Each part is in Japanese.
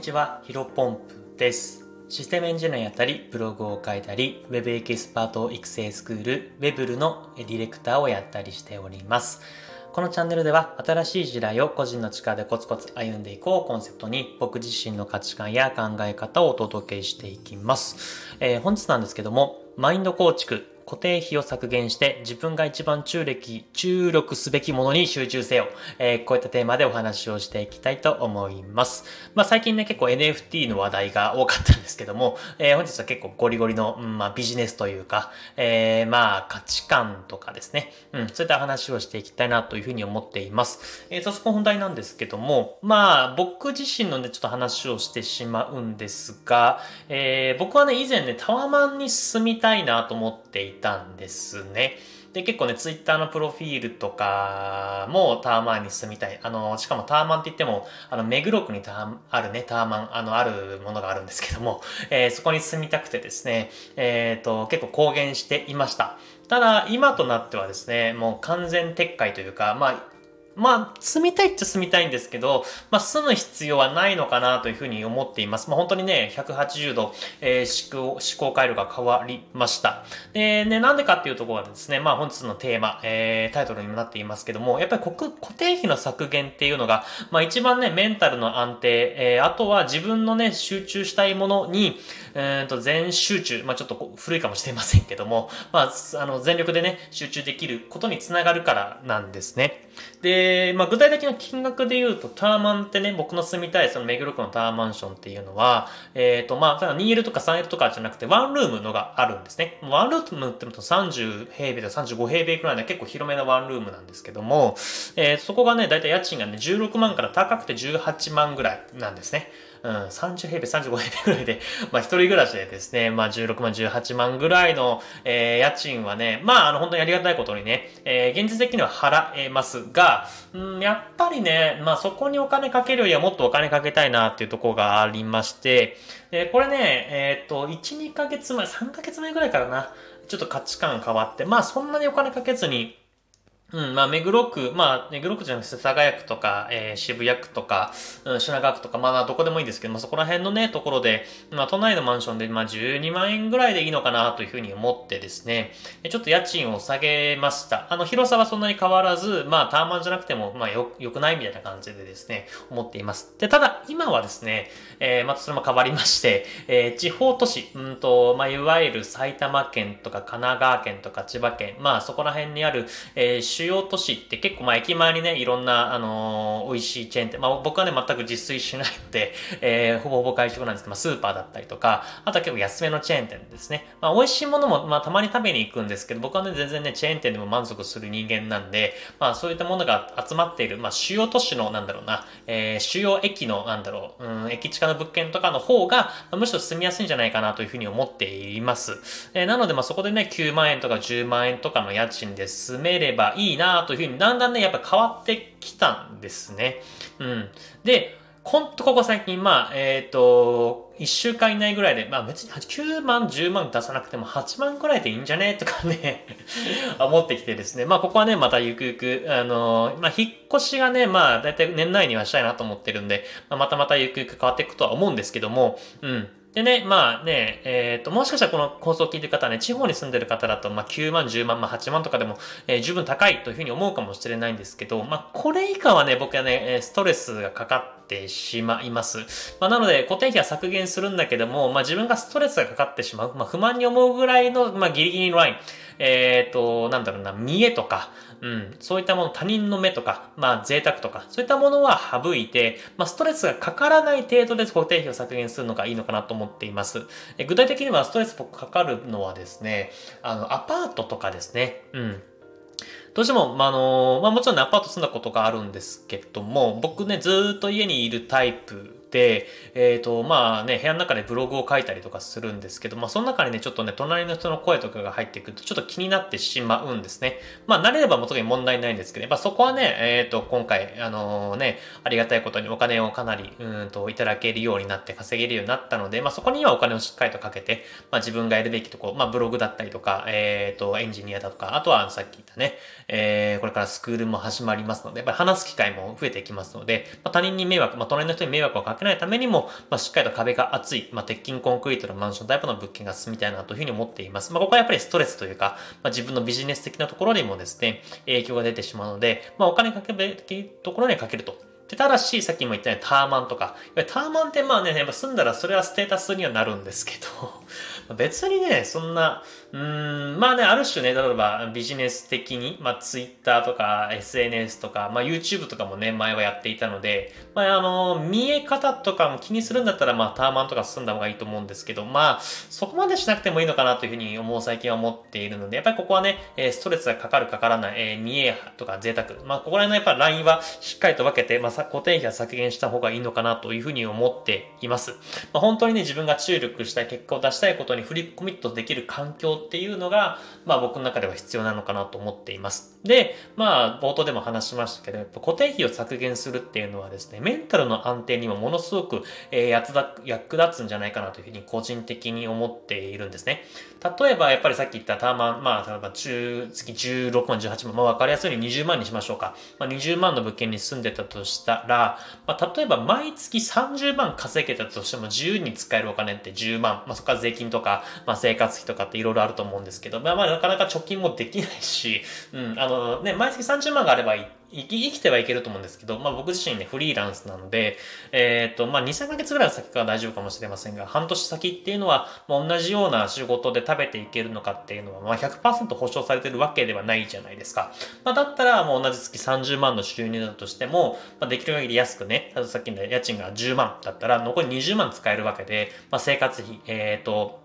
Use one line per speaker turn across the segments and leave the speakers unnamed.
にちは、ヒロポンプです。システムエンジニアやったり、ブログを書いたり、ウェブエキスパート育成スクール、ウェブルのディレクターをやったりしております。このチャンネルでは、新しい時代を個人の力でコツコツ歩んでいこうコンセプトに、僕自身の価値観や考え方をお届けしていきます。えー本日なんですけども、マインド構築、固定費を削減して自分が一番注力注力すべきものに集中せよ、えーこういったテーマでお話をしていきたいと思います。まあ最近ね結構 NFT の話題が多かったんですけども、えー本日は結構ゴリゴリの、うんまあ、ビジネスというか、えーまあ価値観とかですね、うん、そういった話をしていきたいなというふうに思っています。えー、早速本題なんですけども、まあ僕自身のねちょっと話をしてしまうんですが、えー僕はね以前ねタワマンに住みたいなと思ってていたんですね。で、結構ね、ツイッターのプロフィールとかもタワマンに住みたい。あの、しかもターマンって言っても、あの、目黒区にタあるね、ターマン、あの、あるものがあるんですけども、えーそこに住みたくてですね、えっ、と、結構公言していました。ただ、今となってはですね、もう完全撤回というか、まあ、まあ、住みたいっちゃ住みたいんですけど、まあ、住む必要はないのかなというふうに思っています。まあ、本当にね、180度、えー思考、思考回路が変わりました。で、ね、なんでかっていうところがですね、まあ、本日のテーマ、えータイトルにもなっていますけども、やっぱり国固定費の削減っていうのが、まあ、一番ね、メンタルの安定、えーあとは自分のね、集中したいものに、えーと、全集中、まあ、ちょっと古いかもしれませんけども、まあ、あの、全力でね、集中できることにつながるからなんですね。で、まあ、具体的な金額で言うと、タワマンってね、僕の住みたいその目黒区のタワーマンションっていうのは、えっ、と、まあ、ただ 2L とか 3L とかじゃなくて、ワンルームのがあるんですね。ワンルームって言うと30平米と35平米くらいの結構広めなワンルームなんですけども、えーそこがね、だいたい家賃がね、16万から高くて18万ぐらいなんですね。うん、30平米、35平米ぐらいで、まあ一人暮らしでですね、まあ16万、18万ぐらいの、えー家賃はね、まああの本当にありがたいことにね、えー現実的には払えますが、うん、やっぱりね、まあそこにお金かけるよりはもっとお金かけたいなっていうところがありまして、えーこれね、えっ、と、1、2ヶ月前、3ヶ月前ぐらいからな、ちょっと価値観変わって、まあそんなにお金かけずに、うん、まあ、目黒区、まあ、目黒区じゃなくて、世田谷区とか、えー渋谷区とか、うん、品川区とか、まあ、どこでもいいんですけど、まあ、そこら辺のね、ところで、まあ、都内のマンションで、まあ、12万円ぐらいでいいのかな、というふうに思ってですね、えちょっと家賃を下げました。あの、広さはそんなに変わらず、まあ、タワマンじゃなくても、まあ、よ、良くないみたいな感じでですね、思っています。で、ただ、今はですね、えーまたそれも変わりまして、えー地方都市、うんと、まあ、いわゆる埼玉県とか神奈川県とか千葉県、まあ、そこら辺にある、えー主要都市って結構、まあ、駅前にね、いろんな、あのー美味しいチェーン店、まあ、僕はね、全く自炊しないので、えーほぼほぼ外食なんですけど、まあ、スーパーだったりとか、あとは結構安めのチェーン店ですね。まあ、美味しいものも、まあ、たまに食べに行くんですけど、僕はね、全然ね、チェーン店でも満足する人間なんで、まあ、そういったものが集まっている、まあ、主要都市の、なんだろうな、えー主要駅の、なんだろう、うん、駅近の物件とかの方が、むしろ住みやすいんじゃないかなというふうに思っています。えーなので、まあ、そこでね、9万円とか10万円とかの家賃で住めればいいいなというふうに、だんだんね、やっぱ変わってきたんですね。うん。で、ほんとここ最近、まあ、えっ、と、1週間以内ぐらいで、まあ別に9万、10万出さなくても8万ぐらいでいいんじゃね？とかね、思ってきてですね。まあここはね、またゆくゆく、あの、まあ引っ越しがね、まあ大体年内にはしたいなと思ってるんで、まあ、またまたゆくゆく変わっていくとは思うんですけども、うん。でね、まあね、えっ、と、もしかしたらこの構想を聞いてる方はね、地方に住んでる方だと、まあ9万、10万、まあ8万とかでも、えー十分高いというふうに思うかもしれないんですけど、まあこれ以下はね、僕はね、ストレスがかかってしまいます。まあなので、固定費は削減するんだけども、まあ自分がストレスがかかってしまう、まあ不満に思うぐらいの、まあギリギリのライン、えっ、と、なんだろうな、見栄とか、うん、そういったもの、他人の目とか、まあ贅沢とか、そういったものは省いて、まあストレスがかからない程度で固定費を削減するのがいいのかなと思っています。え具体的にはストレスかかるのはですね、あの、アパートとかですね、うん。どうしても、まあ、あの、まあ、もちろんね、アパート住んだことがあるんですけども、僕ね、ずっと家にいるタイプで、えっ、と、まあね、部屋の中でブログを書いたりとかするんですけど、まあ、その中にね、ちょっとね、隣の人の声とかが入ってくると、ちょっと気になってしまうんですね。まあ、慣れればもう特に問題ないんですけど、やっぱそこはね、えっ、と、今回、あのね、ありがたいことにお金をかなり、うーんと、いただけるようになって稼げるようになったので、まあ、そこにはお金をしっかりとかけて、まあ、自分がやるべきとこ、まあ、ブログだったりとか、えっ、と、エンジニアだとか、あとはさっき言ったね、えー、これからスクールも始まりますので、やっぱり話す機会も増えてきますので、まあ、他人に迷惑、まあ、隣の人に迷惑をかけけないためにも、まあ、しっかりと壁が厚い、まあ、鉄筋コンクリートのマンションタイプの物件が進みたいなというふうに思っています。まあ、ここはやっぱりストレスというか、まあ、自分のビジネス的なところにもですね、影響が出てしまうので、まあ、お金かけるべきところにかけると。で、ただし、さっきも言ったようにターマンとか、ターマンってまあね、やっぱ住んだらそれはステータスにはなるんですけど、別にね、そんな、うん、まあね、ある種ね、例えばビジネス的に、まあ Twitter とか SNS とか、まあ YouTube とかもね、前はやっていたので、まああの、見え方とかも気にするんだったら、まあターマンとか進んだ方がいいと思うんですけど、まあ、そこまでしなくてもいいのかなというふうに思う最近は思っているので、やっぱりここはね、ストレスがかかるかからない、えー、見えとか贅沢、まあここら辺のやっぱラインはしっかりと分けて、まあ固定費は削減した方がいいのかなというふうに思っています。まあ本当にね、自分が注力したい結果を出したいことにフリコミットできる環境っていうのが、まあ僕の中では必要なのかなと思っています。で、まあ冒頭でも話しましたけど、固定費を削減するっていうのはですね、メンタルの安定にもものすごく、えー、役立つんじゃないかなというふうに個人的に思っているんですね。例えばやっぱりさっき言ったターマン、まあ例えば中、月16万、18万、まあわかりやすいように20万にしましょうか。まあ20万の物件に住んでたとしたら、まあ例えば毎月30万稼げたとしても自由に使えるお金って10万、まあそこから税金とか、まあ生活費とかっていろいろあると思うんですけど、まあまあなかなか貯金もできないし、うん、あのね、毎月30万があればいい生き、生きてはいけると思うんですけど、まあ僕自身ね、フリーランスなので、えっ、ー、と、まあ2、3ヶ月ぐらい先から大丈夫かもしれませんが、半年先っていうのは、まあ、同じような仕事で食べていけるのかっていうのは、まあ100%保証されてるわけではないじゃないですか。まあだったら、もう同じ月30万の収入だとしても、まあできる限り安くね、さっきの家賃が10万だったら、残り20万使えるわけで、まあ生活費、えっ、ー、と、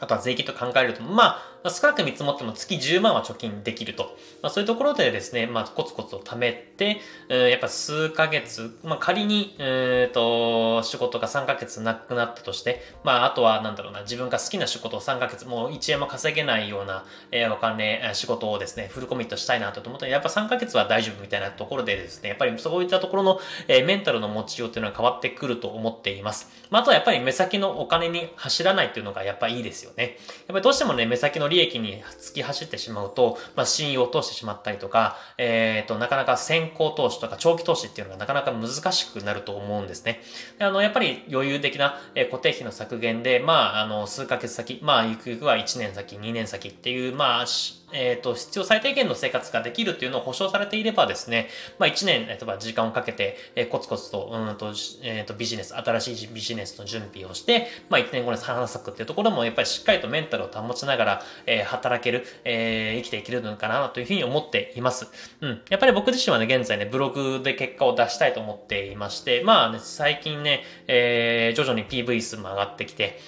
あとは税金と考えると、まあ、まあ、少なく見積もっても月10万は貯金できると。まあ、そういうところでですね、まあ、コツコツと貯めて、えー、やっぱ数ヶ月、まあ、仮に、えっ、ー、と、仕事が3ヶ月なくなったとして、まあ、あとは、なんだろうな、自分が好きな仕事を3ヶ月、もう1円も稼げないような、えー、お金、仕事をですね、フルコミットしたいなと思ったら、やっぱ3ヶ月は大丈夫みたいなところでですね、やっぱりそういったところの、えー、メンタルの持ちようっていうのは変わってくると思っています。まあ、あとはやっぱり目先のお金に走らないっていうのがやっぱいいですよね。やっぱりどうしてもね、目先の利益に突き走ってしまうと、まあ、信用を通してしまったりとか、えっ、ー、と、なかなか先行投資とか長期投資っていうのがなかなか難しくなると思うんですね。であの、やっぱり余裕的な、え固定費の削減で、まあ、あの、数ヶ月先、まあ、ゆくゆくは1年先、2年先っていう、まあ、えっ、ー、と、必要最低限の生活ができるっていうのを保証されていればですね、まあ1年、えっ、ー、と、時間をかけて、えー、コツコツと、うんと、えっ、と、ビジネス、新しいビジネスの準備をして、まあ1年後に花咲くっていうところも、やっぱりしっかりとメンタルを保ちながら、え働ける、え生きていけるのかなというふうに思っています。うん。やっぱり僕自身はね、現在ね、ブログで結果を出したいと思っていまして、まあね、最近ね、え徐々に PV 数も上がってきて、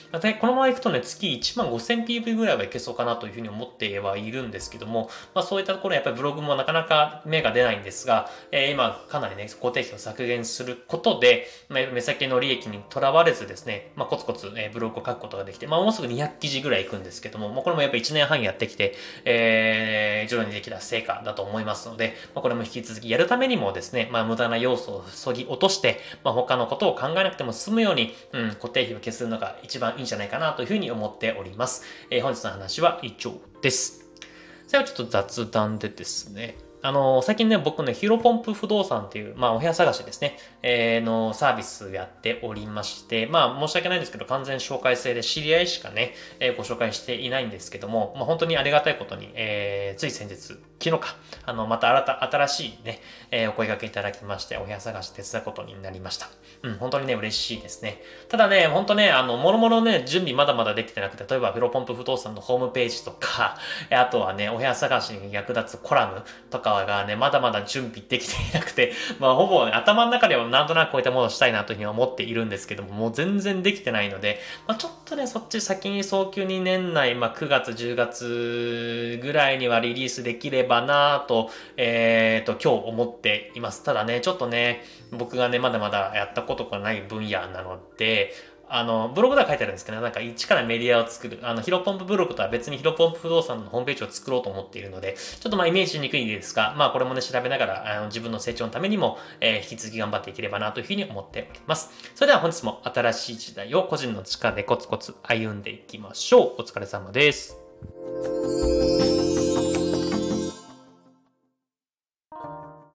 このままいくとね、月1万5000 PV ぐらいはいけそうかなというふうに思ってはいるんですけども、まあそういったところやっぱりブログもなかなか目が出ないんですが、えー、今かなりね、固定費を削減することで、まあ、目先の利益にとらわれずですね、まあコツコツ、えー、ブログを書くことができて、まあもうすぐ200記事ぐらいいくんですけども、まあこれもやっぱ1年半やってきて、えー、徐々にできた成果だと思いますので、まあこれも引き続きやるためにもですね、まあ無駄な要素をそぎ落として、まあ他のことを考えなくても済むように、うん、固定費を消すのが一番いいんじゃないかなというふうに思っております。えー、本日の話は以上です。最後ちょっと雑談でですね、あの、最近ね、僕ね、ヒロポンプ不動産っていう、まあ、お部屋探しですね、えー、のサービスやっておりまして、まあ、申し訳ないんですけど、完全紹介制で知り合いしかね、えー、ご紹介していないんですけども、まあ、本当にありがたいことに、えー、つい先日、昨日か、あの、また新た、新しいね、えー、お声掛けいただきまして、お部屋探し手伝うことになりました。うん、本当にね、嬉しいですね。ただね、本当ね、あの、もろもろね、準備まだまだできてなくて、例えば、ヒロポンプ不動産のホームページとか、あとはね、お部屋探しに役立つコラムとかがね、まだまだ準備できていなくて、まあほぼ、ね、頭の中ではなんとなくこういったものをしたいなというふうに思っているんですけども、もう全然できてないので、まあちょっとね、そっち先に早急に年内、まあ9月、10月ぐらいにはリリースできればなと、えっ、ー、と、今日思っています。ただね、ちょっとね、僕がね、まだまだやったことがない分野なので、あの、ブログでは書いてあるんですけど、なんか一からメディアを作る、あの、ヒロポンプブログとは別にヒロポンプ不動産のホームページを作ろうと思っているので、ちょっとまあイメージしにくいですが、まあこれもね、調べながら、あの自分の成長のためにも、えー、引き続き頑張っていければなというふうに思っております。それでは本日も新しい時代を個人の力でコツコツ歩んでいきましょう。お疲れ様です。